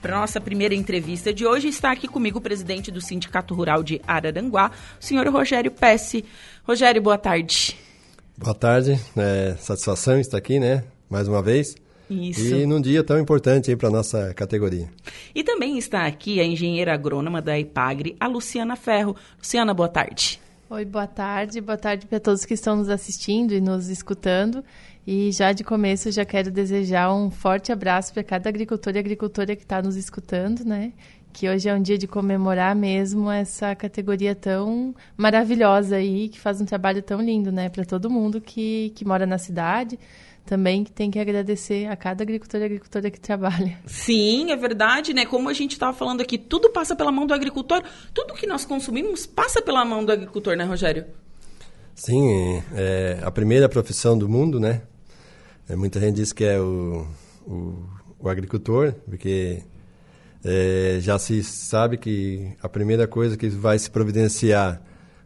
Para nossa primeira entrevista de hoje, está aqui comigo o presidente do Sindicato Rural de Araranguá, o senhor Rogério Pesce. Rogério, boa tarde. Boa tarde, é, satisfação estar aqui, né? Mais uma vez. Isso. E num dia tão importante aí para nossa categoria. E também está aqui a engenheira agrônoma da IPAGRE, a Luciana Ferro. Luciana, boa tarde. Oi, boa tarde. Boa tarde para todos que estão nos assistindo e nos escutando. E já de começo já quero desejar um forte abraço para cada agricultor e agricultora que está nos escutando, né? Que hoje é um dia de comemorar mesmo essa categoria tão maravilhosa aí, que faz um trabalho tão lindo, né? Para todo mundo que, que mora na cidade, também que tem que agradecer a cada agricultor e agricultora que trabalha. Sim, é verdade, né? Como a gente estava falando aqui, tudo passa pela mão do agricultor, tudo que nós consumimos passa pela mão do agricultor, né, Rogério? Sim, é a primeira profissão do mundo, né? É, muita gente diz que é o, o, o agricultor, porque é, já se sabe que a primeira coisa que vai se providenciar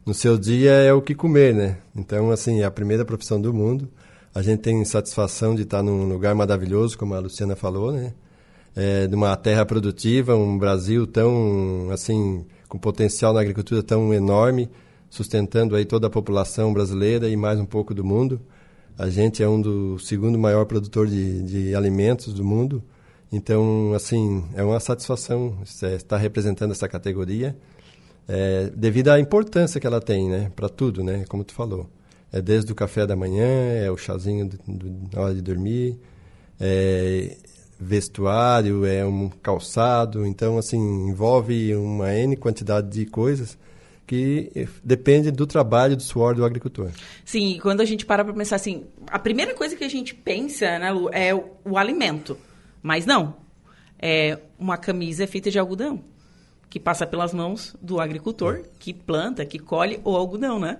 no seu dia é o que comer, né? Então, assim, é a primeira profissão do mundo. A gente tem satisfação de estar num lugar maravilhoso, como a Luciana falou, né? É, de uma terra produtiva, um Brasil tão, assim, com potencial na agricultura tão enorme, sustentando aí toda a população brasileira e mais um pouco do mundo. A gente é um do segundo maior produtor de, de alimentos do mundo. Então, assim, é uma satisfação estar representando essa categoria, é, devido à importância que ela tem, né, para tudo, né, como tu falou. É desde o café da manhã, é o chazinho na hora de dormir, é vestuário, é um calçado. Então, assim, envolve uma N quantidade de coisas que depende do trabalho, do suor do agricultor. Sim, quando a gente para para pensar assim, a primeira coisa que a gente pensa, né, Lu, é o, o alimento. Mas não. É uma camisa feita de algodão, que passa pelas mãos do agricultor, é. que planta, que colhe o algodão, né?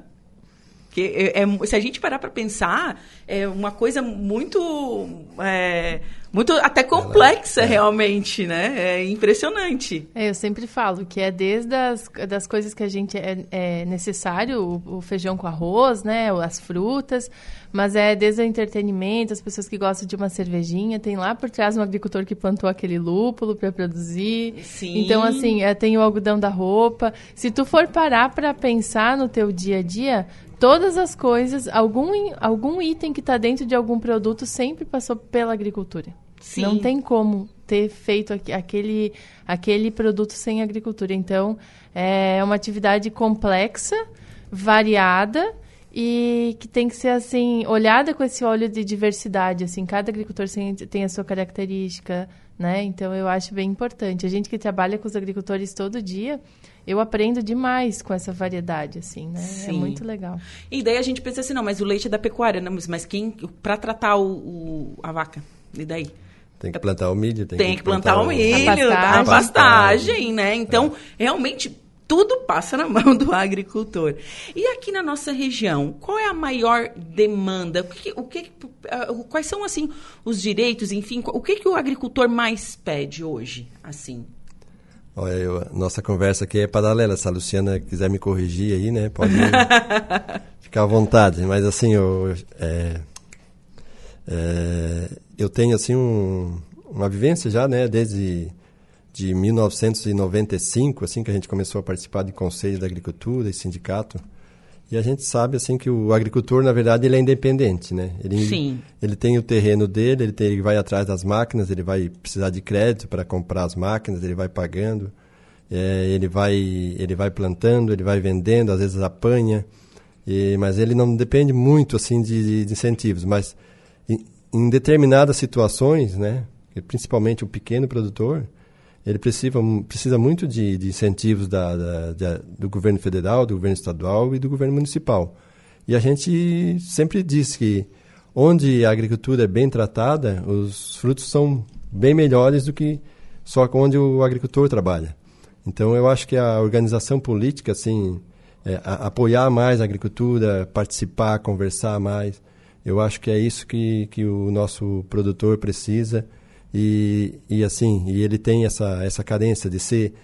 Que é, é, se a gente parar para pensar, é uma coisa muito, é, muito até complexa é. realmente, né? É impressionante. É, eu sempre falo que é desde as das coisas que a gente é, é necessário, o, o, feijão com arroz, né? As frutas, mas é desde o entretenimento, as pessoas que gostam de uma cervejinha, tem lá por trás um agricultor que plantou aquele lúpulo para produzir. Sim. Então, assim, é, tem o algodão da roupa. Se tu for parar para pensar no teu dia a dia, todas as coisas, algum, algum item que está dentro de algum produto sempre passou pela agricultura. Sim. Não tem como ter feito aquele, aquele produto sem agricultura. Então, é uma atividade complexa, variada e que tem que ser assim olhada com esse olho de diversidade. Assim, cada agricultor tem a sua característica, né? Então, eu acho bem importante. A gente que trabalha com os agricultores todo dia eu aprendo demais com essa variedade, assim, né? É Sim. É muito legal. E daí a gente pensa assim, não, mas o leite é da pecuária, não, mas quem, para tratar o, o, a vaca, e daí? Tem que plantar o milho, tem, tem que, plantar, plantar o milho, a pastagem, a pastagem né? Então, é. realmente, tudo passa na mão do agricultor. E aqui na nossa região, qual é a maior demanda? O que, o que, quais são, assim, os direitos, enfim, o que, que o agricultor mais pede hoje, assim? Olha, eu, nossa conversa aqui é paralela. Se a Luciana quiser me corrigir aí, né? Pode ficar à vontade. Mas assim, eu, é, é, eu tenho assim um, uma vivência já, né? Desde de 1995, assim que a gente começou a participar de conselho da agricultura e sindicato. E a gente sabe assim que o agricultor, na verdade, ele é independente, né? Ele, Sim. ele tem o terreno dele, ele, tem, ele vai atrás das máquinas, ele vai precisar de crédito para comprar as máquinas, ele vai pagando, é, ele, vai, ele vai plantando, ele vai vendendo, às vezes apanha, e, mas ele não depende muito assim de, de incentivos. Mas em, em determinadas situações, né? Principalmente o pequeno produtor, ele precisa, precisa muito de, de incentivos da, da, da, do governo federal, do governo estadual e do governo municipal. E a gente sempre diz que onde a agricultura é bem tratada, os frutos são bem melhores do que só onde o agricultor trabalha. Então, eu acho que a organização política, assim, é, a, apoiar mais a agricultura, participar, conversar mais, eu acho que é isso que, que o nosso produtor precisa e, e assim, e ele tem essa, essa carência de ser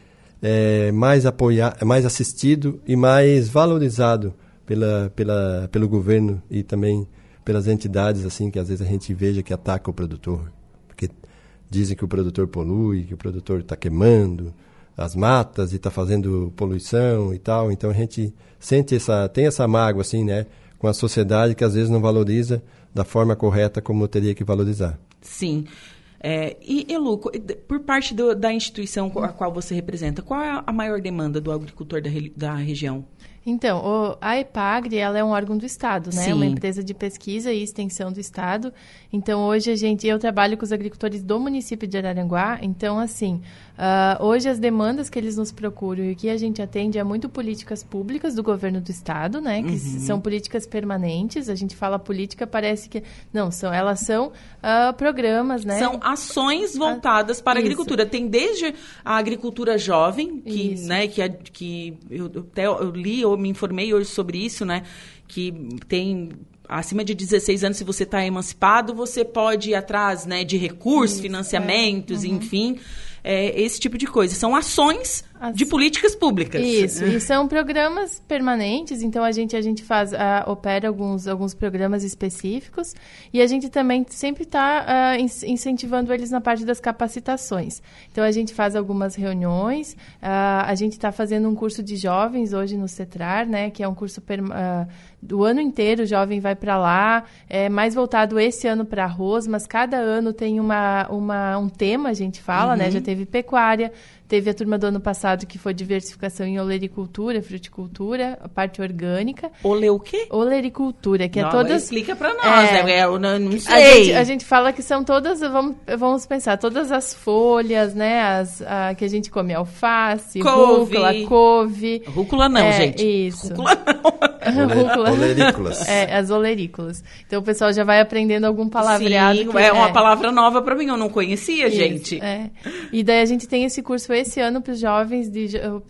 é, mais apoiado, mais assistido e mais valorizado pela, pela, pelo governo e também pelas entidades assim que às vezes a gente veja que ataca o produtor, porque dizem que o produtor polui, que o produtor está queimando as matas e está fazendo poluição e tal. Então a gente sente essa, tem essa mágoa assim, né, com a sociedade que às vezes não valoriza da forma correta como teria que valorizar. Sim. É, e, Elu, por parte do, da instituição a qual você representa, qual é a maior demanda do agricultor da, da região? Então, o, a EPAGRE ela é um órgão do Estado, né? É uma empresa de pesquisa e extensão do Estado. Então, hoje a gente, eu trabalho com os agricultores do município de Araranguá. Então, assim, uh, hoje as demandas que eles nos procuram e o que a gente atende é muito políticas públicas do governo do Estado, né? Que uhum. são políticas permanentes. A gente fala política, parece que... Não, são, elas são uh, programas, né? São ações voltadas para a agricultura. Tem desde a agricultura jovem, que, né, que, que eu, até eu li ou me informei hoje sobre isso, né? Que tem acima de 16 anos, se você está emancipado, você pode ir atrás né, de recursos, isso, financiamentos, é. uhum. enfim é, esse tipo de coisa. São ações As... de políticas públicas. Isso, e são programas permanentes, então a gente, a gente faz, opera alguns, alguns programas específicos e a gente também sempre está uh, incentivando eles na parte das capacitações. Então a gente faz algumas reuniões, uh, a gente está fazendo um curso de jovens hoje no CETRAR, né, que é um curso per, do ano inteiro, o jovem vai para lá, é mais voltado esse ano para arroz, mas cada ano tem uma, uma, um tema, a gente fala, né? uhum. né? Já teve pecuária, Teve a turma do ano passado que foi diversificação em olericultura, fruticultura, a parte orgânica. Ole o quê? Olericultura, que é não, é todas... Explica para nós, é, né? eu não, não sei. A gente, a gente, fala que são todas, vamos, vamos pensar, todas as folhas, né? As, a, que a gente come alface, couve. rúcula, couve. Rúcula não, é, gente. Isso. Rúcula não. rúcula. Olerícolas. É, as olerícolas. Então o pessoal já vai aprendendo algum palavreado. Sim, que, é uma é. palavra nova para mim, eu não conhecia, Isso, gente. É. E daí a gente tem esse curso esse ano para os jovens,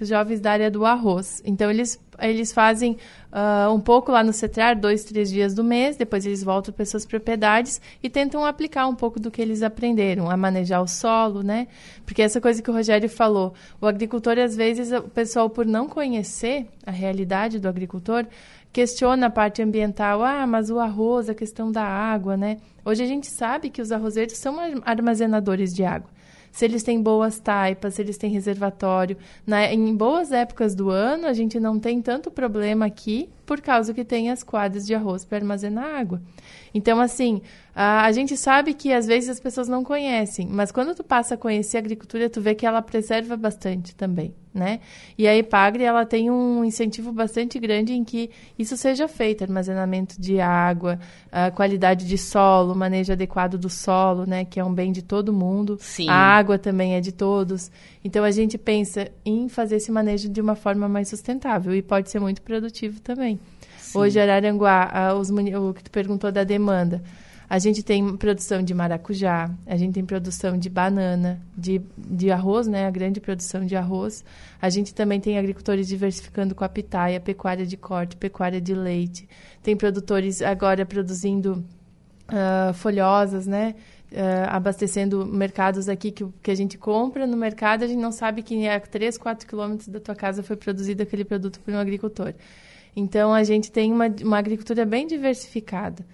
jovens da área do arroz. Então, eles, eles fazem uh, um pouco lá no CETRAR, dois, três dias do mês, depois eles voltam para suas propriedades e tentam aplicar um pouco do que eles aprenderam, a manejar o solo, né? Porque essa coisa que o Rogério falou, o agricultor, às vezes, o pessoal, por não conhecer a realidade do agricultor, questiona a parte ambiental. Ah, mas o arroz, a questão da água, né? Hoje a gente sabe que os arrozeiros são armazenadores de água se eles têm boas taipas, se eles têm reservatório. Na, em boas épocas do ano, a gente não tem tanto problema aqui, por causa que tem as quadras de arroz para armazenar água. Então, assim, a, a, gente sabe que às vezes as pessoas não conhecem, mas quando tu passa a conhecer a agricultura, tu vê que ela preserva bastante também, né? E a Ipagre, ela tem um incentivo bastante grande em que isso seja feito, armazenamento de água, a qualidade de solo, manejo adequado do solo, né, que é um bem de todo mundo. Sim. A água também é de todos. Então a gente pensa em fazer esse manejo de uma forma mais sustentável e pode ser muito produtivo também. Sim. Hoje, Araranguá, os, o que tu perguntou da demanda. A gente tem produção de maracujá, a gente tem produção de banana, de, de arroz, né? A grande produção de arroz. A gente também tem agricultores diversificando com a pitaia, pecuária de corte, pecuária de leite. Tem produtores agora produzindo uh, folhosas, né? Uh, abastecendo mercados aqui que, que a gente compra no mercado, a gente não sabe que a 3, 4 quilômetros da tua casa foi produzido aquele produto por um agricultor. Então, a gente tem uma, uma agricultura bem diversificada.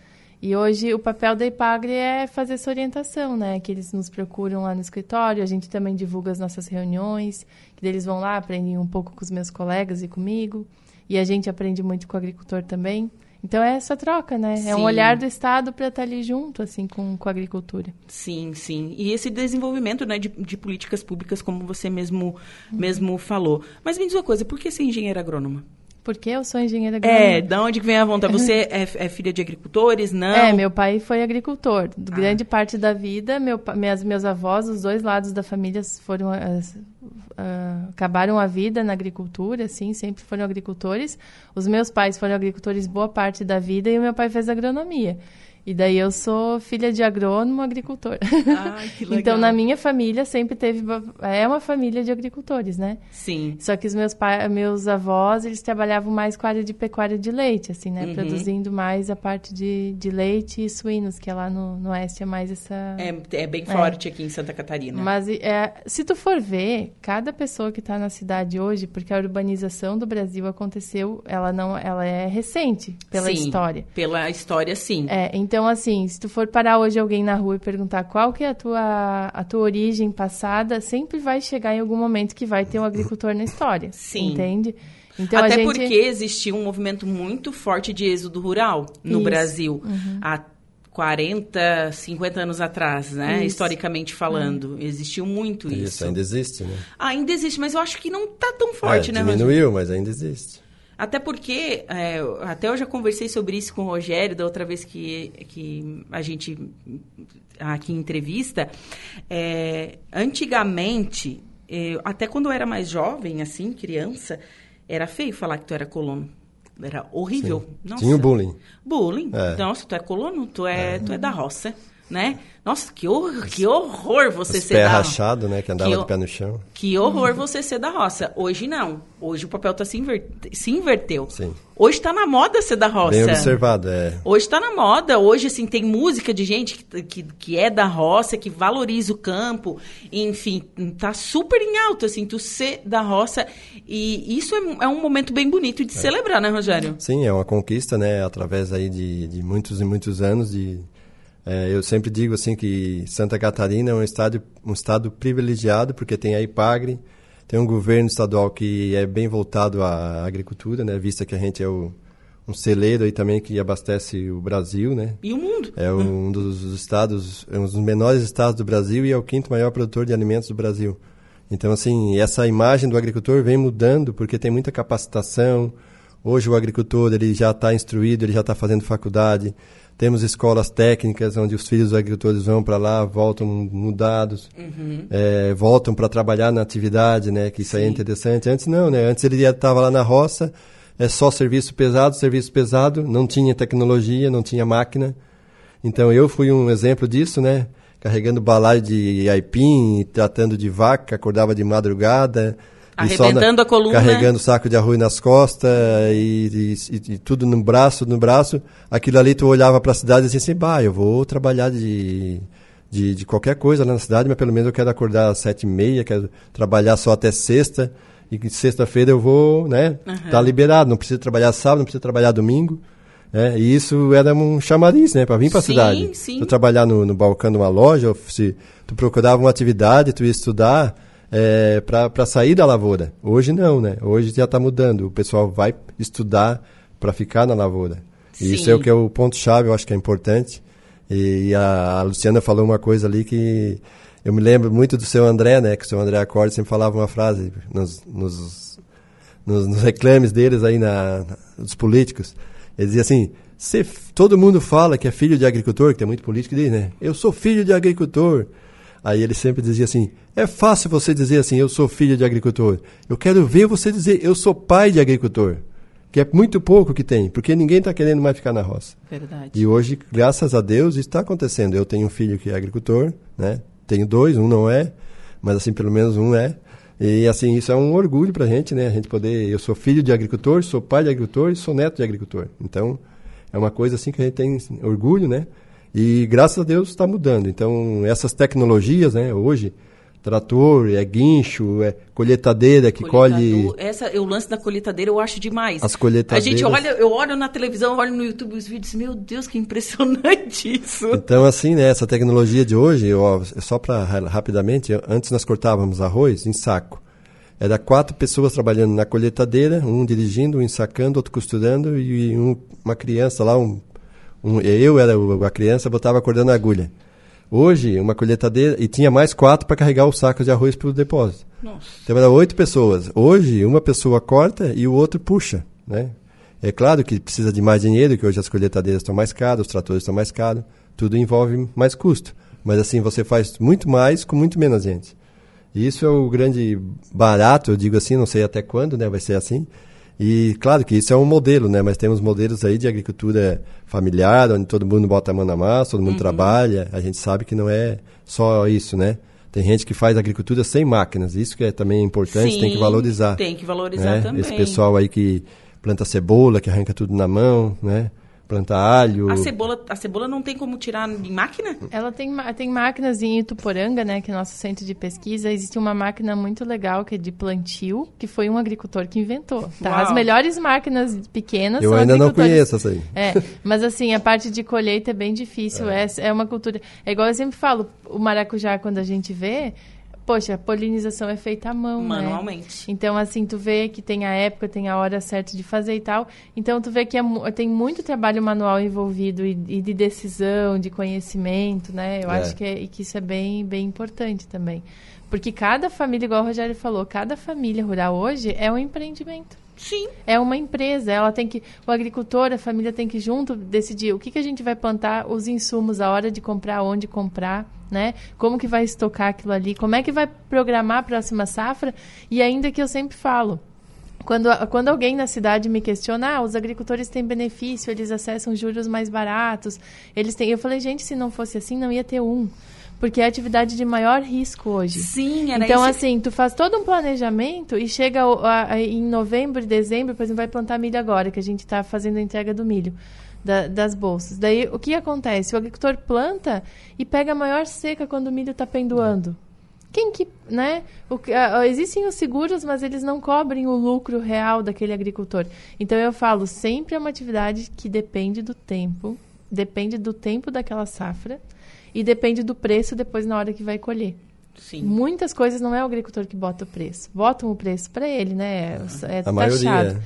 E hoje o papel da IPAGRE é fazer essa orientação, né? Que eles nos procuram lá no escritório, a gente também divulga as nossas reuniões, que eles vão lá, aprendem um pouco com os meus colegas e comigo. E a gente aprende muito com o agricultor também. Então é essa troca, né? Sim. É um olhar do Estado para estar ali junto, assim, com, com a agricultura. Sim, sim. E esse desenvolvimento né, de, de políticas públicas, como você mesmo, uhum. mesmo falou. Mas me diz uma coisa, por que ser engenheira agrônoma? Porque eu sou engenheira agrônoma. É, da onde que vem a vontade? Você é, é, filha de agricultores, não? É, meu pai foi agricultor. Ah. Grande parte da vida, meu, minhas, meus avós, os dois lados da família foram... Uh, acabaram a vida na agricultura, assim, sempre foram agricultores. Os meus pais foram agricultores boa parte da vida e o meu pai fez agronomia. E daí eu sou filha de agrônomo, agricultor. Ai, que legal. então na minha família sempre teve é uma família de agricultores, né? Sim. Só que os meus pais, meus avós, eles trabalhavam mais com a área de pecuária de leite, assim, né? Uhum. Produzindo mais a parte de, de leite e suínos, que é lá no, no oeste é mais essa É, é bem é. forte é. aqui em Santa Catarina. Mas é, se tu for ver, cada pessoa que está na cidade hoje, porque a urbanização do Brasil aconteceu, ela não, ela é recente pela sim, história. Pela história, sim. É, então Então, assim, se tu for parar hoje alguém na rua e perguntar qual que é a tua, a tua origem passada, sempre vai chegar em algum momento que vai ter um agricultor na história. Sim. Entende? Então, Até a gente... porque existia um movimento muito forte de êxodo rural no Isso. Brasil. Há 40, 50 anos atrás, né? Isso. Historicamente falando. Existiu muito isso. Isso ainda existe, né? Ainda existe, mas eu acho que não tá tão forte, É, né? Diminuiu, mas ainda existe. Até porque, é, até eu já conversei sobre isso com o Rogério, da outra vez que, que a gente, aqui em entrevista. É, antigamente, é, até quando eu era mais jovem, assim, criança, era feio falar que tu era colono. Era horrível. Sim. Nossa. Tinha o bullying. Bullying. É. Nossa, tu é colono, tu é, Tu é da roça, né? Nossa, que horror, que horror você Os ser pés da rachados, né? Que andava Que de o- pé no chão. que horror você ser da roça. Hoje não. Hoje o papel tá se, inver- se inverteu. Sim. Hoje tá na moda ser da roça. Bem observado, é. Hoje tá na moda. Hoje, assim, tem música de gente que, que, que é da roça, que valoriza o campo. Enfim, tá super em alta, assim, tu ser da roça. E isso é, é um momento bem bonito de celebrar, né, Rogério? Sim, é uma conquista, né? Através aí de, de muitos e muitos anos de... é, eu sempre digo assim que Santa Catarina é um estado, um estado privilegiado porque tem a IPAGRE, tem um governo estadual que é bem voltado à agricultura, né? Vista que a gente é o, um celeiro aí também que abastece o Brasil, né? E o mundo. É um dos estados, é um dos menores estados do Brasil e é o quinto maior produtor de alimentos do Brasil. Então, assim, essa imagem do agricultor vem mudando porque tem muita capacitação. Hoje o agricultor ele já está instruído, ele já está fazendo faculdade. Temos escolas técnicas onde os filhos dos agricultores vão para lá, voltam mudados, é, voltam para trabalhar na atividade, né? Que isso aí é Sim. interessante. Antes não, né? Antes ele estava lá na roça, é só serviço pesado, serviço pesado, não tinha tecnologia, não tinha máquina. Então eu fui um exemplo disso, né? Carregando balaio de aipim, tratando de vaca, acordava de madrugada. Arrebentando a coluna. Carregando saco de arroz nas costas e, e- e- tudo no braço, no braço. Aquilo ali tu olhava para a cidade e dizia assim, bah, eu vou trabalhar de, de, de qualquer coisa lá na cidade, mas pelo menos eu quero acordar às sete e meia, quero trabalhar só até sexta. E sexta-feira eu vou, né? Tá liberado, não preciso trabalhar sábado, não preciso trabalhar domingo. né? E isso era um chamariz, né? Para vir para a Sim, cidade. sim. Tu trabalhar no, no balcão de uma loja, se tu procurava uma atividade, tu ia estudar é, para sair da lavoura. Hoje não, né? Hoje já está mudando. O pessoal vai estudar para ficar na lavoura. E Sim. isso é o que é o ponto-chave, eu acho que é importante. E a, a Luciana falou uma coisa ali que eu me lembro muito do seu André, né? Que o seu André Acorde sempre falava uma frase nos, nos, nos, nos reclames deles aí na, na- dos políticos. Ele dizia assim: "Cê f- todo mundo fala que é filho de agricultor, que tem muito político que diz, né? Eu sou filho de agricultor. Aí ele sempre dizia assim: é fácil você dizer assim, eu sou filho de agricultor. Eu quero ver você dizer, eu sou pai de agricultor. Que é muito pouco que tem, porque ninguém está querendo mais ficar na roça. Verdade. E hoje, graças a Deus, está acontecendo. Eu tenho um filho que é agricultor, né? Tenho dois, um não é, mas assim, pelo menos um é. E assim, isso é um orgulho pra gente, né? A gente poder. Eu sou filho de agricultor, sou pai de agricultor e sou neto de agricultor. Então, é uma coisa assim que a gente tem orgulho, né? E graças a Deus está mudando. Então, essas tecnologias, né? Hoje, trator, é guincho, é colheitadeira que colhe. Essa, o lance da colheitadeira eu acho demais. As A colheitadeiras. gente olha, eu olho na televisão, olho no YouTube os vídeos, meu Deus, que impressionante isso. Então, assim, né, essa tecnologia de hoje, ó, só para rapidamente, antes nós cortávamos arroz em saco. Era quatro pessoas trabalhando na colheitadeira, um dirigindo, um ensacando, outro costurando e um- uma criança lá, um, um- eu era o- a criança, botava acordando a agulha. Hoje, uma colheitadeira, e tinha mais quatro para carregar os sacos de arroz para o depósito. Nossa. Então era oito pessoas. Hoje, uma pessoa corta e o outro puxa, né? É claro que precisa de mais dinheiro, que hoje as colheitadeiras estão mais caras, os tratores estão mais caros, tudo envolve mais custo. Mas assim, você faz muito mais com muito menos gente. E isso é o grande barato, eu digo assim, não sei até quando, né, vai ser assim. E claro que isso é um modelo, né, mas temos modelos aí de agricultura familiar, onde todo mundo bota a mão na massa, todo mundo trabalha. A gente sabe que não é só isso, né? Tem gente que faz agricultura sem máquinas, isso que é também importante, tem que Sim, valorizar. Tem que valorizar né? também. Esse pessoal aí que planta cebola, que arranca tudo na mão, né? Plantar alho. A cebola, a cebola não tem como tirar em máquina? Ela tem, tem máquinas em Ituporanga, né, que é nosso centro de pesquisa. Existe uma máquina muito legal que é de plantio, que foi um agricultor que inventou. Tá? As melhores máquinas pequenas Eu são ainda não conheço essa aí. É, mas assim, a parte de colheita é bem difícil. É. é, é uma cultura. É igual eu sempre falo, o maracujá, quando a gente vê, Poxa, a polinização é feita à mão, né? Manualmente. Né? Então, assim, tu vê que tem a época, tem a hora certa de fazer e tal. Então, tu vê que é, tem muito trabalho manual envolvido e, e, de decisão, de conhecimento, né? Eu é. acho que, é, que isso é bem, bem importante também. Porque cada família, igual o Rogério falou, cada família rural hoje é um empreendimento. Sim. É uma empresa, ela tem que, o agricultor, a família tem que junto decidir o que, que a gente vai plantar, os insumos, a hora de comprar, onde comprar, né? Como que vai estocar aquilo ali, como é que vai programar a próxima safra e ainda que eu sempre falo, quando, quando alguém na cidade me questiona, ah, os agricultores têm benefício, eles acessam juros mais baratos, eles têm. Eu falei, gente, se não fosse assim, não ia ter um porque é a atividade de maior risco hoje. Sim, era Então, assim, tu faz todo um planejamento e chega a, a, em novembro e dezembro, por exemplo, vai plantar milho agora, que a gente está fazendo a entrega do milho. Da, das bolsas. Daí, o que acontece? O agricultor planta e pega a maior seca quando o milho está pendoando. Quem que, né? O, a, existem os seguros, mas eles não cobrem o lucro real daquele agricultor. Então, eu falo, sempre é uma atividade que depende do tempo, depende do tempo daquela safra, e depende do preço depois na hora que vai colher. Sim. Muitas coisas não é o agricultor que bota o preço. Botam o preço para ele, né? É, é a taxado. maioria.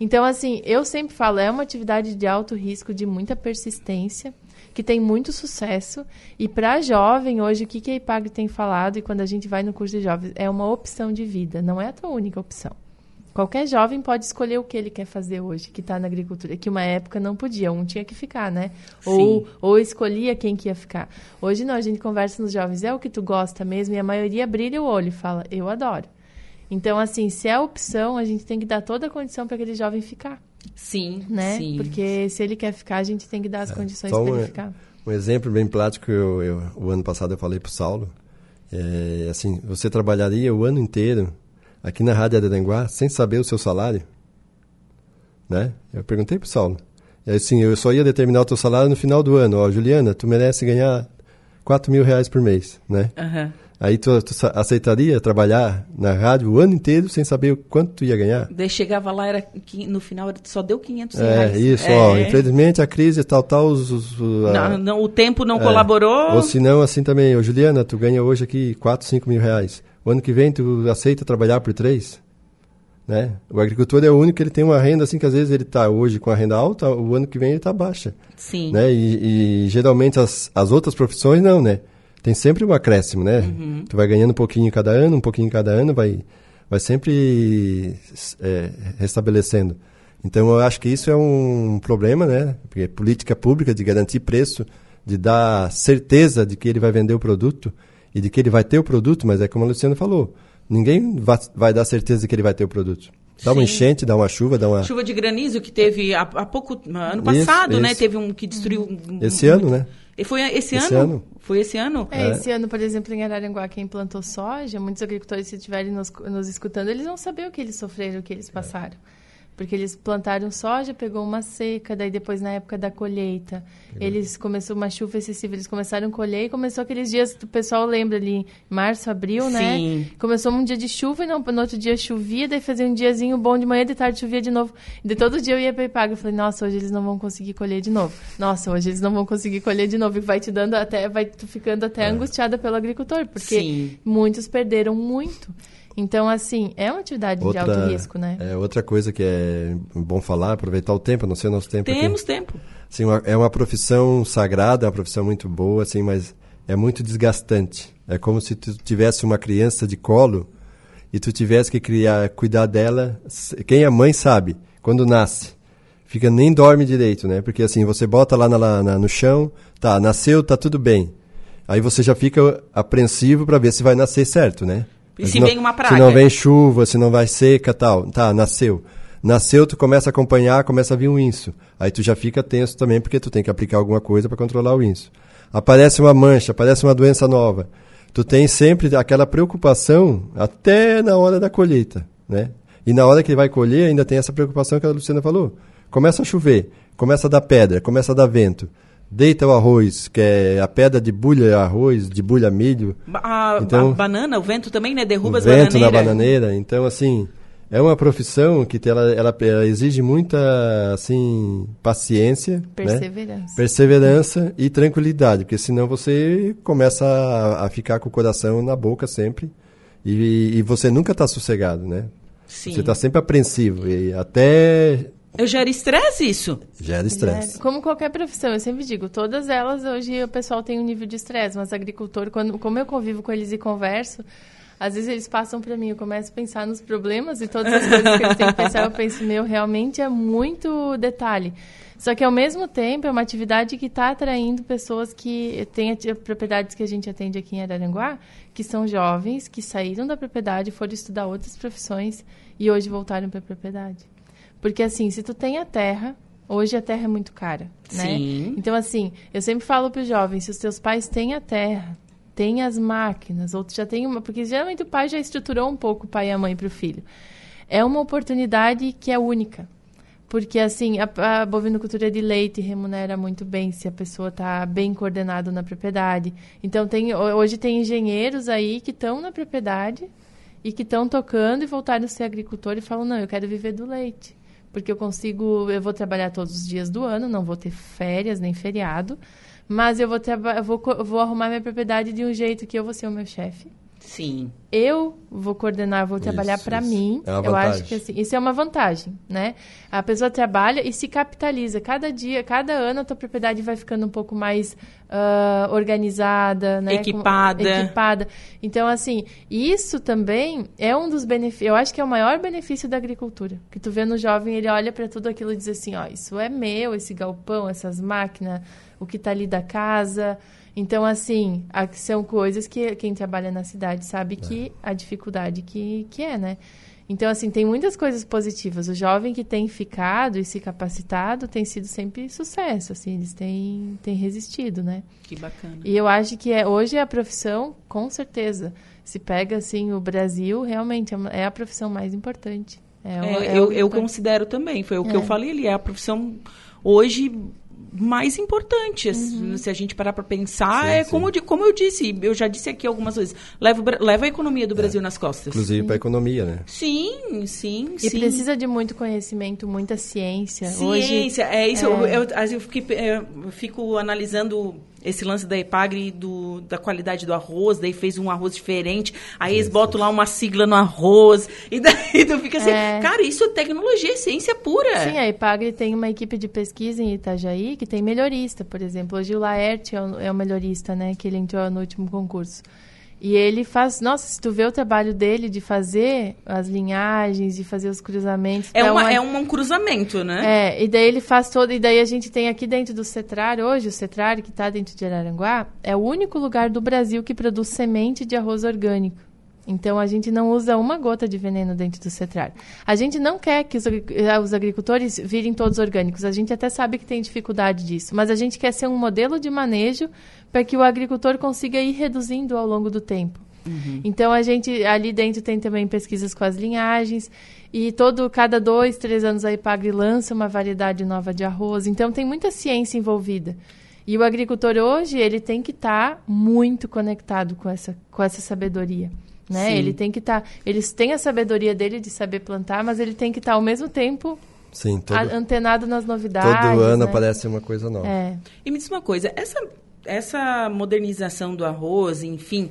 Então, assim, eu sempre falo, é uma atividade de alto risco, de muita persistência, que tem muito sucesso. E para jovem, hoje, o que, que a IPAG tem falado, e quando a gente vai no curso de jovens, é uma opção de vida, não é a tua única opção. Qualquer jovem pode escolher o que ele quer fazer hoje, que está na agricultura. Que uma época não podia, um tinha que ficar, né? Ou, ou escolhia quem que ia ficar. Hoje não, a gente conversa nos jovens, é o que tu gosta mesmo, e a maioria brilha o olho e fala, eu adoro. Então, assim, se é opção, a gente tem que dar toda a condição para aquele jovem ficar. Sim, né? sim. Porque se ele quer ficar, a gente tem que dar as é, condições para ele ficar. Um exemplo bem prático, eu, eu, o ano passado eu falei para o Saulo, é, assim, você trabalharia o ano inteiro aqui na Rádio Araranguá sem saber o seu salário? Né? Eu perguntei para o Saulo. E assim, eu só ia determinar o teu salário no final do ano. Ó, Juliana, tu merece ganhar 4 mil reais por mês, né? Uhum. Aí tu, tu, aceitaria trabalhar na rádio o ano inteiro sem saber quanto tu ia ganhar? Daí chegava lá, era no final só deu 500 é, reais. Isso, é. ó, infelizmente a crise tal, tal, os, os, não, não, o tempo não é, colaborou. Ou se não, assim também, ô Juliana, tu ganha hoje aqui 4, 5 mil reais. O ano que vem tu aceita trabalhar por três? Né? O agricultor é o único que ele tem uma renda assim que às vezes ele está hoje com a renda alta, o ano que vem ele está baixa. Sim. Né? E, e, geralmente as, as outras profissões não, né? Tem sempre um acréscimo, né? Uhum. Tu vai ganhando um pouquinho cada ano, um pouquinho cada ano, vai, vai sempre é, restabelecendo. Então eu acho que isso é um problema, né? Porque política pública de garantir preço, de dar certeza de que ele vai vender o produto e de que ele vai ter o produto, mas é como a Luciana falou, ninguém vai, vai dar certeza de que ele vai ter o produto. Dá Sim. uma enchente, dá uma chuva, dá uma... Chuva de granizo que teve há, há pouco, ano passado, isso, né? Isso. Teve um que destruiu... Esse ano, né? E foi esse, esse ano? ano? Foi esse ano? É, é, esse ano, por exemplo, em Araranguá, quem plantou soja, muitos agricultores, se estiverem nos, nos escutando, eles vão saber o que eles sofreram, o que eles passaram. É. Porque eles plantaram soja, pegou uma seca, daí depois na época da colheita, eles começou uma chuva excessiva, eles começaram a colher e começou aqueles dias, o pessoal lembra ali, março, abril, né? Sim. Começou um dia de chuva e não, no outro dia chovia, daí fazia um diazinho bom de manhã, de tarde chovia de novo. De todo dia eu ia para eu falei, nossa, hoje eles não vão conseguir colher de novo. Nossa, hoje eles não vão conseguir colher de novo. E vai te dando até, vai ficando até é. angustiada pelo agricultor, porque Sim. muitos perderam muito. Então, assim, é uma atividade outra, de alto risco, né? É outra coisa que é bom falar, aproveitar o tempo, não sei o nosso tempo Temos aqui. tempo. Assim, uma, é uma profissão sagrada, é uma profissão muito boa, assim, mas é muito desgastante. É como se tu tivesse uma criança de colo e tu tivesse que criar, cuidar dela. Quem é mãe sabe, quando nasce, fica nem dorme direito, né? Porque assim, você bota lá na, na, no chão, tá, nasceu, tá tudo bem. Aí você já fica apreensivo para ver se vai nascer certo, né? E se não, vem uma praga? Se não vem chuva, se não vai seca tal. Tá, nasceu. Nasceu, tu começa a acompanhar, começa a vir um inso. Aí tu já fica tenso também, porque tu tem que aplicar alguma coisa para controlar o inso. Aparece uma mancha, aparece uma doença nova. Tu tem sempre aquela preocupação até na hora da colheita, né? E na hora que ele vai colher, ainda tem essa preocupação que a Luciana falou. Começa a chover. começa a dar pedra, começa a dar vento, deita o arroz, que é a pedra de bulha arroz, de bulha milho. A, Então- a banana, o vento também, né? Derruba o as vento na bananeiras. bananeira. Então, assim, é uma profissão que ela, ela, ela exige muita, assim, paciência, né? Perseverança. perseverança e tranquilidade, porque senão você começa a, a ficar com o coração na boca sempre e, e você nunca está sossegado, né? Sim. Você está sempre apreensivo e até Eu gero estresse isso. gera estresse. Como qualquer profissão, eu sempre digo, todas elas hoje o pessoal tem um nível de estresse, mas agricultor, quando, como eu convivo com eles e converso, às vezes eles passam para mim, eu começo a pensar nos problemas e todas as coisas que eles têm que pensar, eu penso, meu, realmente é muito detalhe. Só que ao mesmo tempo é uma atividade que está atraindo pessoas que têm propriedades que a gente atende aqui em Araranguá, que são jovens que saíram da propriedade, foram estudar outras profissões e hoje voltaram para a propriedade. Porque assim, se tu tem a terra, hoje a terra é muito cara, né? Sim. Então assim, eu sempre falo para os jovens, se os teus pais têm a terra, têm as máquinas, ou tu já tem uma, porque geralmente o pai já estruturou um pouco o pai e a mãe para o filho. É uma oportunidade que é única. Porque, assim, a, a bovinocultura de leite remunera muito bem se a pessoa está bem coordenada na propriedade. Então, tem, ho- hoje tem engenheiros aí que estão na propriedade e que estão tocando e voltaram a ser agricultor e falam, não, eu quero viver do leite. Porque eu consigo, eu vou trabalhar todos os dias do ano, não vou ter férias nem feriado, mas eu vou, eu vou, vou arrumar minha propriedade de um jeito que eu vou ser o meu chefe Sim. eu vou coordenar, vou trabalhar para mim. É uma eu acho vantagem. que assim, isso é uma vantagem, né? A pessoa trabalha e se capitaliza. Cada dia, cada ano a tua propriedade vai ficando um pouco mais ah, organizada, né? Com- Equipada. equipada. Então, assim, isso também é um dos benefícios. Eu acho que é o maior benefício da agricultura. Que tu vê no jovem, ele olha para tudo aquilo e diz assim, ó, isso é meu, esse galpão, essas máquinas, o que tá ali da casa. Então, assim, são coisas que quem trabalha na cidade sabe que a dificuldade que, que é, né? Então, assim, tem muitas coisas positivas. O jovem que tem ficado e se capacitado tem sido sempre sucesso, assim, eles têm, têm resistido, né? Que bacana. E eu acho que é, hoje a profissão, com certeza, se pega, assim, o Brasil, realmente é é a profissão mais importante. É, É, é o eu, eu agricultor. considero também, foi o que É. eu falei ali, é a profissão hoje mais importante. Uhum. Se a gente parar para pensar, Sim, é sim. como, eu como eu disse, eu já disse aqui algumas vezes, leva, leva a economia do Brasil nas costas. Inclusive para a economia, né? Sim, sim, E sim. precisa de muito conhecimento, muita ciência. Hoje, Ciência, é isso. é. Eu, eu, às vezes eu é, eu fico analisando esse lance da Epagre do, da qualidade do arroz, daí fez um arroz diferente, aí eles botam lá uma sigla no arroz, e daí tu fica assim, É. cara, isso é tecnologia, é ciência pura. Sim, a Ipagre tem uma equipe de pesquisa em Itajaí que tem melhorista, por exemplo. Hoje o Laerte é o, é o melhorista, né? Que ele entrou no último concurso. E ele faz... Nossa, se tu vê o trabalho dele de fazer as linhagens, de fazer os cruzamentos... É, pra uma, é um cruzamento, né? É, e daí ele faz todo. E daí a gente tem aqui dentro do Cetrar, hoje, o Cetrar, que está dentro de Araranguá, é o único lugar do Brasil que produz semente de arroz orgânico. Então a gente não usa uma gota de veneno dentro do Cetrar. A gente não quer que os, eh, os agricultores virem todos orgânicos. A gente até sabe que tem dificuldade disso. Mas a gente quer ser um modelo de manejo para que o agricultor consiga ir reduzindo ao longo do tempo. Então a gente ali dentro tem também pesquisas com as linhagens e todo cada dois três anos a Ipagre lança uma variedade nova de arroz. Então tem muita ciência envolvida. E o agricultor hoje ele tem que estar muito conectado com essa com essa sabedoria. Né? Sim. Ele tem que estar. eles têm a sabedoria dele de saber plantar, mas ele tem que estar ao mesmo tempo Sim, todo, a- antenado nas novidades. todo ano né? aparece uma coisa nova. É. E me diz uma coisa, essa, essa modernização do arroz, enfim,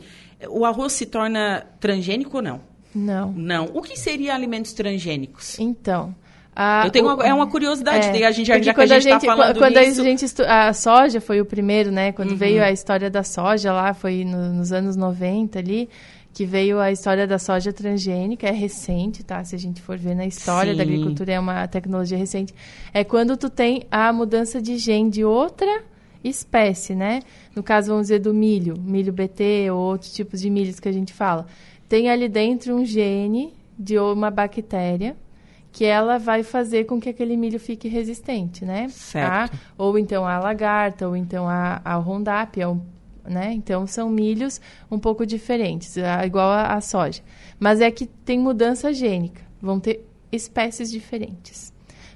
o arroz se torna transgênico ou não? Não. Não. O que seria alimentos transgênicos? Então. a- Eu tenho o- uma, é uma curiosidade, daí a gente já, já que a quando gente está falando quando nisso... a gente estu- a soja foi o primeiro, né? Uhum. Quando veio a história da soja lá, foi no- nos anos 90 ali, que veio a história da soja transgênica, é recente, tá? Se a gente for ver na história da Sim. agricultura, é uma tecnologia recente. É quando tu tem a mudança de gene de outra espécie, né? No caso, vamos dizer, do milho, milho BT ou outros tipos de milhos que a gente fala. Tem ali dentro um gene de uma bactéria que ela vai fazer com que aquele milho fique resistente, né? Certo. A- ou então a lagarta, ou então a, a Roundup, é um, né? Então são milhos um pouco diferentes, igual a, a soja. Mas é que tem mudança gênica, vão ter espécies diferentes.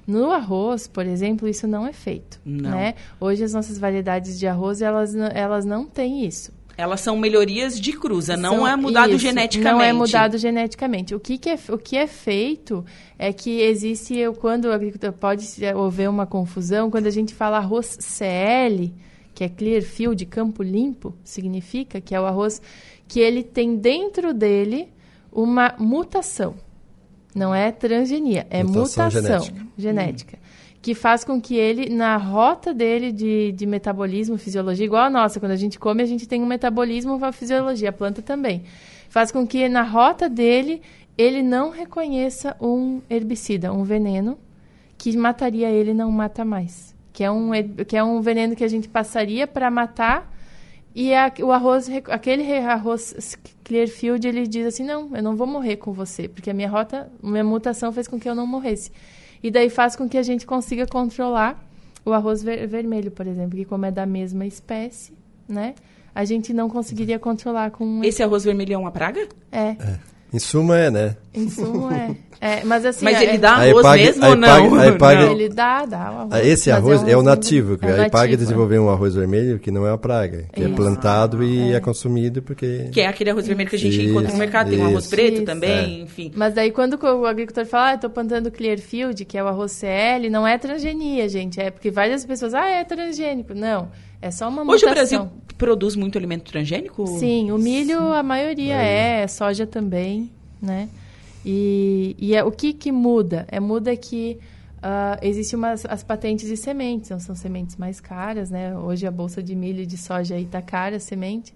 No arroz, por exemplo, isso não é feito. Não. Né? Hoje as nossas variedades de arroz, elas, elas não têm isso. Elas são melhorias de cruza, não São- é mudado isso, geneticamente. Não é mudado geneticamente. O que, que é, o que é feito é que existe, quando o agricultor pode haver uma confusão, quando a gente fala arroz CL, que é Clear Field, campo limpo, significa que é o arroz que ele tem dentro dele uma mutação. Não é transgenia, é Mutação mutação, genética. genética. Que faz com que ele, na rota dele de, de metabolismo, fisiologia, igual a nossa, quando a gente come, a gente tem um metabolismo, uma fisiologia, a planta também. Faz com que na rota dele, ele não reconheça um herbicida, um veneno, que mataria ele e não mata mais. Que é um, que é um veneno que a gente passaria para matar e a- o arroz, aquele arroz Clearfield, ele diz assim, não, eu não vou morrer com você, porque a minha rota, minha mutação fez com que eu não morresse. E daí faz com que a gente consiga controlar o arroz ver- vermelho, por exemplo, que como é da mesma espécie, né? A gente não conseguiria controlar com. Esse arroz vermelho é uma praga? É, Em suma, é, né? em sumo é. É, mas assim... Mas é- ele dá A arroz Epag- mesmo ou não? Epag- a Epag- Não. Ele dá, dá o arroz. Ah, Esse mas arroz é, um- o nativo, que é o a Ipag nativo, é. desenvolveu um arroz vermelho que não é uma praga, que é Isso. plantado e é. consumido porque... Que é aquele arroz vermelho que a gente Isso, encontra no mercado. Tem um arroz preto Isso. também, enfim. Mas daí quando o agricultor fala, ah, eu tô plantando Clearfield, que é o arroz CL, não é transgenia, gente. É porque várias pessoas, ah, é transgênico. Não, é só uma Hoje o mutação. Brasil produz muito alimento transgênico? Sim, o milho a maioria é, soja também, né? E, e é, o que que muda? É muda que ah, existem as patentes de sementes, então são sementes mais caras, né? Hoje a bolsa de milho e de soja aí tá cara a semente,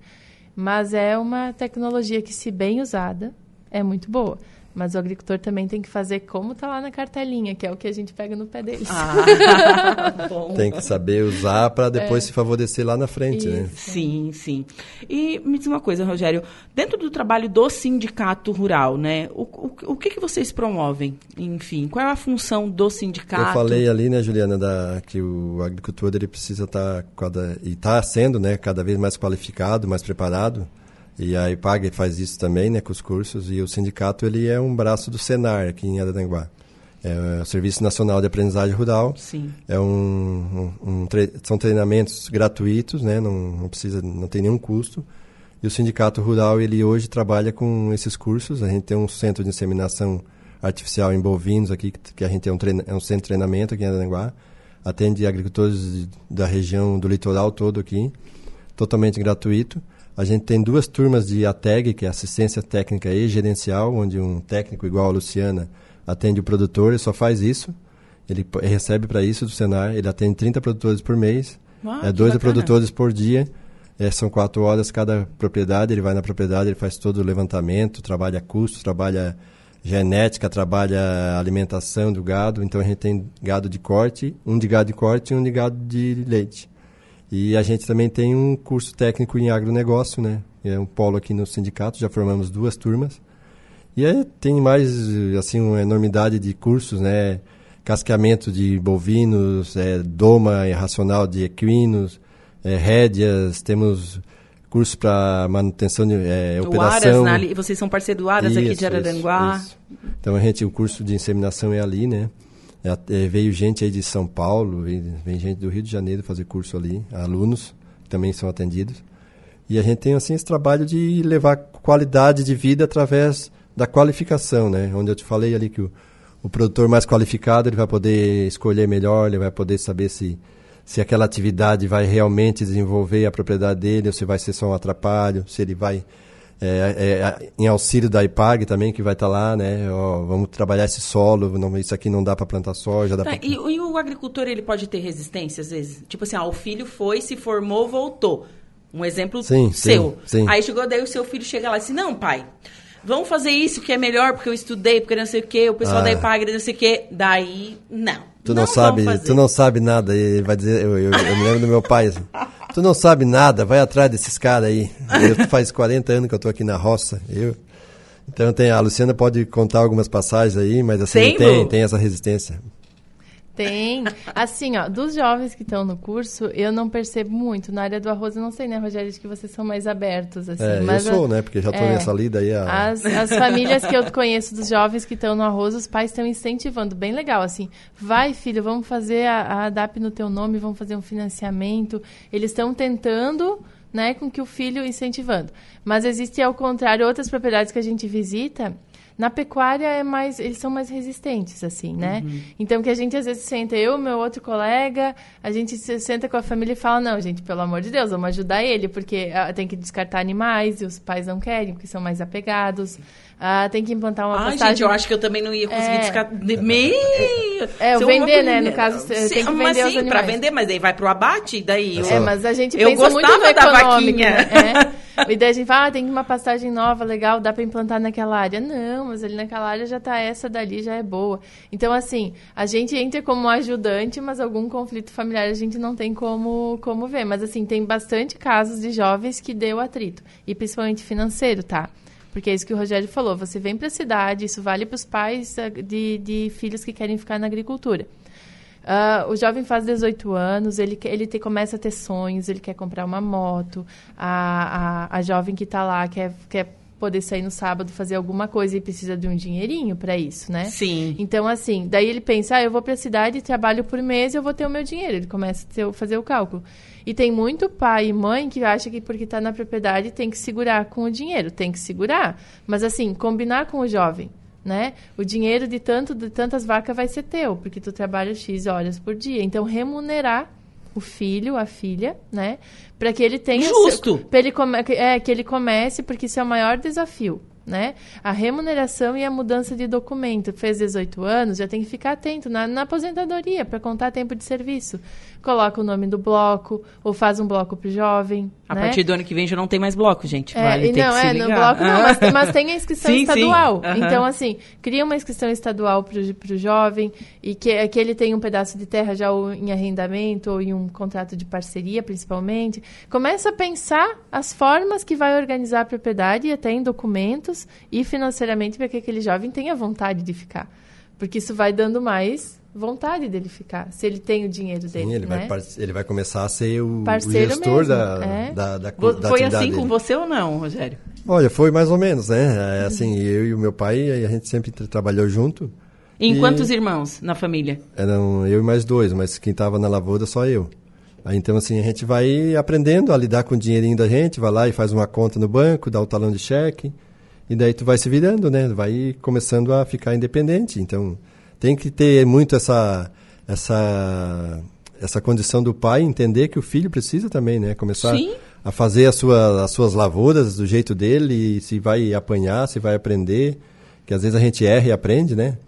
mas é uma tecnologia que, se bem usada, é muito boa. Mas o agricultor também tem que fazer como tá lá na cartelinha, que é o que a gente pega no pé deles. Ah, bom. Tem que saber usar para É. depois se favorecer lá na frente, né? Sim, sim. E me diz uma coisa, Rogério. Dentro do trabalho do sindicato rural, né? O, o, o que, que vocês promovem? Enfim, qual é a função do sindicato? Eu falei ali, né, Juliana, da, que o agricultor ele precisa estar cada e está sendo, né, cada vez mais qualificado, mais preparado. E a IPAG faz isso também, né, com os cursos. E o sindicato ele é um braço do Senar aqui em Araranguá. É o Serviço Nacional de Aprendizagem Rural. Sim. É um, um, um tre- são treinamentos gratuitos, né, não, não precisa, não tem nenhum custo. E o sindicato rural ele hoje trabalha com esses cursos. A gente tem um centro de inseminação artificial em bovinos aqui, que- a gente tem um, treina, é um centro de treinamento aqui em Araranguá. Atende agricultores da região do litoral todo aqui, totalmente gratuito. A gente tem duas turmas de ATEG, que é assistência técnica e gerencial, onde um técnico igual a Luciana atende o produtor, ele só faz isso. Ele recebe para isso do Senar, ele atende 30 produtores por mês, Ah, é dois produtores por dia, é, são quatro horas cada propriedade, ele vai na propriedade, ele faz todo o levantamento, trabalha custo, trabalha genética, trabalha alimentação do gado, então a gente tem gado de corte, um de gado de corte e um de gado de leite. E a gente também tem um curso técnico em agronegócio, né? É um polo aqui no sindicato, já formamos duas turmas. E aí tem mais, assim, uma enormidade de cursos, né? Casqueamento de bovinos, é, doma racional de equinos, é, rédeas, temos curso para manutenção de é, operação. Aras, na, vocês são parceiro do Aras aqui de Isso, Araranguá. isso, isso. Então a gente, o curso de inseminação é ali, né? É, é, veio gente aí de São Paulo, vem gente do Rio de Janeiro fazer curso ali, alunos que também são atendidos. E a gente tem assim esse trabalho de levar qualidade de vida através da qualificação, né? Onde eu te falei ali que o, o produtor mais qualificado ele vai poder escolher melhor, ele vai poder saber se se aquela atividade vai realmente desenvolver a propriedade dele ou se vai ser só um atrapalho, se ele vai é, é, em auxílio da IPAG também, que vai estar lá, né? Ó, vamos trabalhar esse solo, não, isso aqui não dá para plantar soja. Dá Tá, pra... e, e o agricultor, ele pode ter resistência, às vezes? Tipo assim, ah, o filho foi, se formou, voltou. Um exemplo Sim, seu. sim, sim. Aí chegou daí o seu filho chega lá e disse, não, pai, vamos fazer isso que é melhor, porque eu estudei, porque não sei o quê, o pessoal Ah. da IPAG, não sei o quê. Daí, não. Tu não, vamos sabe, tu não sabe nada, ele vai dizer, eu, eu- eu me lembro do meu pai, assim, tu não sabe nada, vai atrás desses caras aí. Eu, faz 40 anos que eu tô aqui na roça, eu. Então tem, a Luciana pode contar algumas passagens aí, mas assim, Tem, tem, tem essa resistência. Tem. Assim, ó, dos jovens que estão no curso, eu não percebo muito. Na área do arroz, eu não sei, né, Rogério? Acho que vocês são mais abertos, assim. É, mas eu sou, a- né? Porque já tô é. nessa lida aí. A... As, as famílias que eu conheço dos jovens que estão no arroz, os pais estão incentivando. Bem legal, assim. Vai, filho, vamos fazer a, a ADAP no teu nome, vamos fazer um financiamento. Eles estão tentando, né, com que o filho incentivando. Mas existe, ao contrário, outras propriedades que a gente visita. Na pecuária é mais, eles são mais resistentes, assim, né? Então que a gente às vezes senta, eu, meu outro colega, a gente se senta com a família e fala, não, gente, pelo amor de Deus, vamos ajudar ele, porque ah, tem que descartar animais e os pais não querem, porque são mais apegados. Ah, tem que implantar uma Ai, pastagem. gente, eu acho que eu também não ia conseguir É. descartar. Meio. É, eu- vender, né? No caso, você Sim, tem que vender os sim, pra animais. vender, mas daí vai pro abate, e daí. eu- É, mas a gente Eu pensa muito gostava no da vaquinha. né? É. E daí a gente fala, ah, tem uma pastagem nova, legal, dá para implantar naquela área. Não, mas ali naquela área já tá essa dali, já é boa. Então, assim, a gente entra como ajudante, mas algum conflito familiar a gente não tem como, como ver. Mas, assim, tem bastante casos de jovens que deu atrito. E principalmente financeiro, tá? Porque é isso que o Rogério falou. Você vem para a cidade, isso vale para os pais eh, de, de filhos que querem ficar na agricultura. Ah, o jovem faz 18 anos, ele, ele te- começa a ter sonhos, ele quer comprar uma moto. A, a, a jovem que está lá quer, quer poder sair no sábado fazer alguma coisa e precisa de um dinheirinho para isso, né? Sim. Então, assim, daí ele pensa, ah, eu vou para a cidade, trabalho por mês, eu vou ter o meu dinheiro. Ele começa a fazer o cálculo. E tem muito pai e mãe que acha que porque está na propriedade tem que segurar com o dinheiro. Tem que segurar. Mas, assim, combinar com o jovem, né? O dinheiro de, tanto, de tantas vacas vai ser teu, porque tu trabalha X horas por dia. Então, remunerar o filho, a filha, né? Para que ele tenha... Justo. Ele come- é, que ele comece, porque isso é o maior desafio. Né? A remuneração e a mudança de documento. Fez 18 anos, já tem que ficar atento na, na aposentadoria para contar tempo de serviço. Coloca o nome do bloco, ou faz um bloco para o jovem. A né? partir do ano que vem já não tem mais bloco, gente. É, Vale ter não, que se é, ligar. no bloco não, mas, mas tem a inscrição Sim, sim. estadual. Aham. Então, assim, cria uma inscrição estadual para o jovem e que, que ele tenha um pedaço de terra já ou em arrendamento ou em um contrato de parceria, principalmente. Começa a pensar as formas que vai organizar a propriedade, até em documentos e financeiramente, para que aquele jovem tenha vontade de ficar. Porque isso vai dando mais vontade dele ficar, se ele tem o dinheiro dele. Sim, ele, né? vai, ele vai começar a ser o, o Parceiro gestor mesmo, da, é. da, da, da Foi assim com dele. você ou não, Rogério? Olha, foi mais ou menos, né? É, Assim, eu e o meu pai, a gente sempre tra- trabalhou junto. Em E- quantos irmãos na família? Eram eu e mais dois, mas quem estava na lavoura só eu. Aí, então, assim, a gente vai aprendendo a lidar com o dinheirinho da gente, vai lá e faz uma conta no banco, dá o talão de cheque, e daí tu vai se virando, né? Vai começando a ficar independente. Então, tem que ter muito essa essa essa condição do pai entender que o filho precisa também, né? Começar Sim. a fazer a sua, as suas lavouras do jeito dele, e se vai apanhar, se vai aprender, que às vezes a gente erra e aprende, né?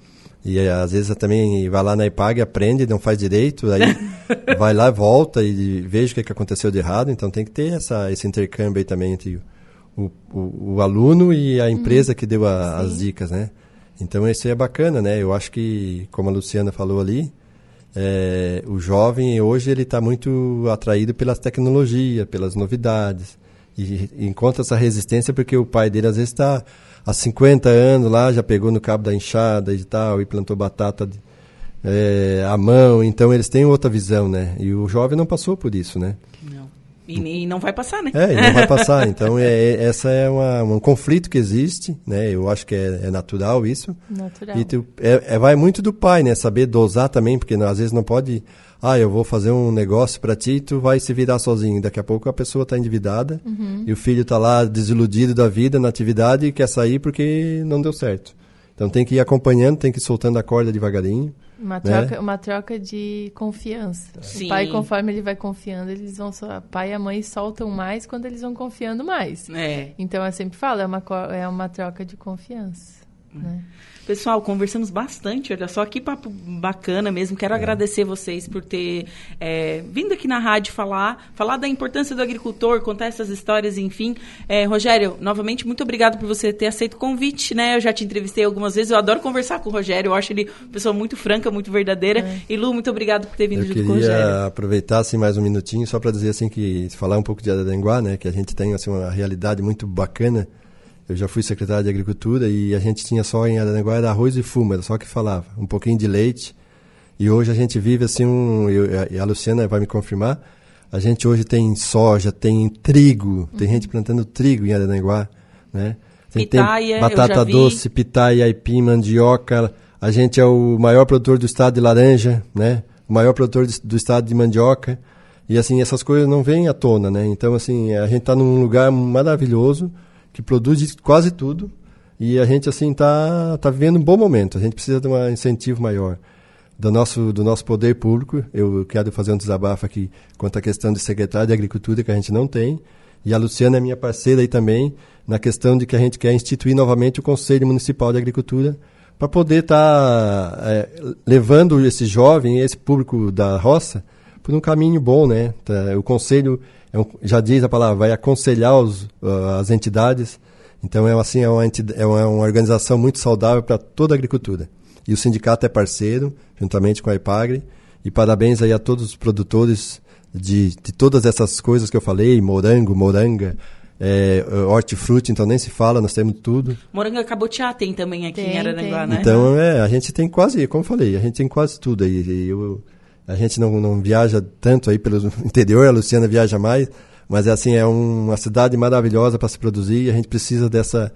E eh, às vezes também vai lá na IPAG, aprende, não faz direito, aí vai lá, volta e veja o que, que aconteceu de errado. Então tem que ter essa, esse intercâmbio aí também entre o, o, o aluno e a empresa que deu a- as dicas, né? Então isso é bacana, né? Eu acho que, como a Luciana falou ali, é, o jovem hoje ele está muito atraído pelas tecnologias, pelas novidades. E, e encontra essa resistência porque o pai dele às vezes está há 50 anos lá, já pegou no cabo da enxada e tal, e plantou batata de- é, à mão. Então eles têm outra visão, né? E o jovem não passou por isso, né? E, e não vai passar, né? É, e não vai passar. Então, é, é- essa é uma, um conflito que existe, né? Eu acho que é, é natural isso. Natural. E tu, é, é- vai muito do pai, né? Saber dosar também, porque às vezes não pode... Ah, eu vou fazer um negócio para ti e tu vai se virar sozinho. Daqui a pouco a pessoa está endividada e o filho está lá desiludido da vida na atividade e quer sair porque não deu certo. Então tem que ir acompanhando, tem que ir soltando a corda devagarinho. Uma né? troca, uma troca de confiança. Sim. O pai, conforme ele vai confiando, eles vão. só- Pai e a mãe soltam mais quando eles vão confiando mais. É. Então eu sempre falo, é uma, é uma troca de confiança. Né? Pessoal, conversamos bastante, olha só que papo bacana mesmo. Quero agradecer vocês por ter é, vindo aqui na rádio falar, falar da importância do agricultor, contar essas histórias, enfim. É, Rogério, novamente, muito obrigado por você ter aceito o convite, né? Eu já te entrevistei algumas vezes, eu adoro conversar com o Rogério, eu acho ele uma pessoa muito franca, muito verdadeira. E Lu, muito obrigado por ter vindo Eu junto com o Rogério. queria aproveitar assim mais um minutinho só para dizer assim que falar um pouco de Araranguá, né, que a gente tem assim uma realidade muito bacana. Eu já fui secretário de agricultura e a gente tinha só em Araranguá era arroz e fumo, era só que falava, um pouquinho de leite E hoje a gente vive assim, um, eu, e a Luciana vai me confirmar, a gente hoje tem soja, tem trigo, tem gente plantando trigo em Aranaguá, né? Tem, Pitaia, tem batata doce, pitaia, aipim, mandioca. A gente é o maior produtor do estado de laranja, né? O maior produtor de, do estado de mandioca. E assim, essas coisas não vêm à tona, né? Então, assim, a gente está num lugar maravilhoso, que produz quase tudo, e a gente, assim, está tá vivendo um bom momento. A gente precisa de um incentivo maior do nosso, do nosso poder público. Eu quero fazer um desabafo aqui quanto à questão de secretário de Agricultura, que a gente não tem. E a Luciana é minha parceira aí também, na questão de que a gente quer instituir novamente o Conselho Municipal de Agricultura, para poder estar tá, é, levando esse jovem, esse público da roça, por um caminho bom, né? Tá, o conselho, é um, já diz a palavra, vai aconselhar os, uh, as entidades. Então, é, assim, é, uma, é uma, uma organização muito saudável para toda a agricultura. E o sindicato é parceiro, juntamente com a IPAGRE. E parabéns aí a todos os produtores de, de todas essas coisas que eu falei, morango, moranga, é, hortifruti, então nem se fala, nós temos tudo. Moranga cabotiá tem também aqui tem, em Araranguá, né? Então, é, a gente tem quase, como eu falei, a gente tem quase tudo aí. Eu, a gente não, não viaja tanto aí pelo interior, a Luciana viaja mais, mas é assim, é um, uma cidade maravilhosa para se produzir e a gente precisa dessa,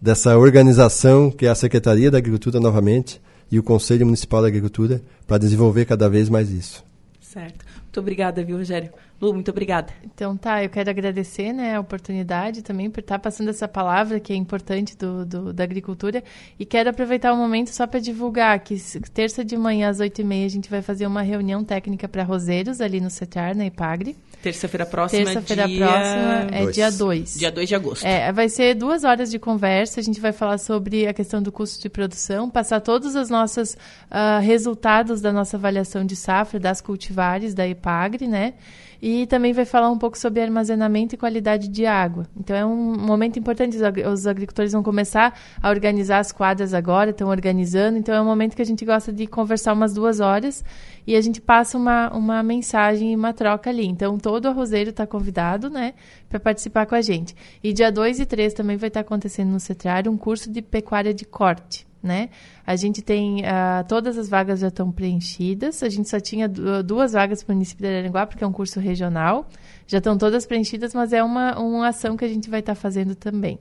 dessa organização que é a Secretaria da Agricultura novamente e o Conselho Municipal da Agricultura para desenvolver cada vez mais isso. Certo. Muito obrigada, viu, Rogério? Lu, muito obrigada. Então tá, eu quero agradecer né, a oportunidade também por estar passando essa palavra que é importante do, do da agricultura e quero aproveitar o momento só para divulgar que terça de manhã às oito e meia a gente vai fazer uma reunião técnica para roseiros ali no CETAR, na IPAGRE. Terça-feira próxima, Terça-feira dia... próxima é dois. dia 2. Dia 2 de agosto. É, vai ser duas horas de conversa. A gente vai falar sobre a questão do custo de produção, passar todos os nossos uh, resultados da nossa avaliação de safra das cultivares da IPAGRE, né? E também vai falar um pouco sobre armazenamento e qualidade de água. Então é um momento importante, os agricultores vão começar a organizar as quadras agora, estão organizando, então é um momento que a gente gosta de conversar umas duas horas e a gente passa uma, uma mensagem e uma troca ali. Então todo arrozeiro está convidado, né, para participar com a gente. E dia 2 e 3 também vai estar tá acontecendo no CETRAR um curso de pecuária de corte né? A gente tem uh, todas as vagas já estão preenchidas. A gente só tinha duas vagas para o município de Araranguá, porque é um curso regional. Já estão todas preenchidas, mas é uma, uma ação que a gente vai estar tá fazendo também.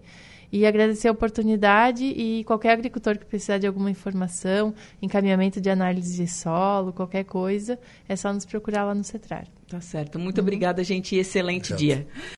E agradecer a oportunidade e qualquer agricultor que precisar de alguma informação, encaminhamento de análise de solo, qualquer coisa, é só nos procurar lá no CETRAR. Tá certo. Muito uhum. obrigada, gente, e excelente dia.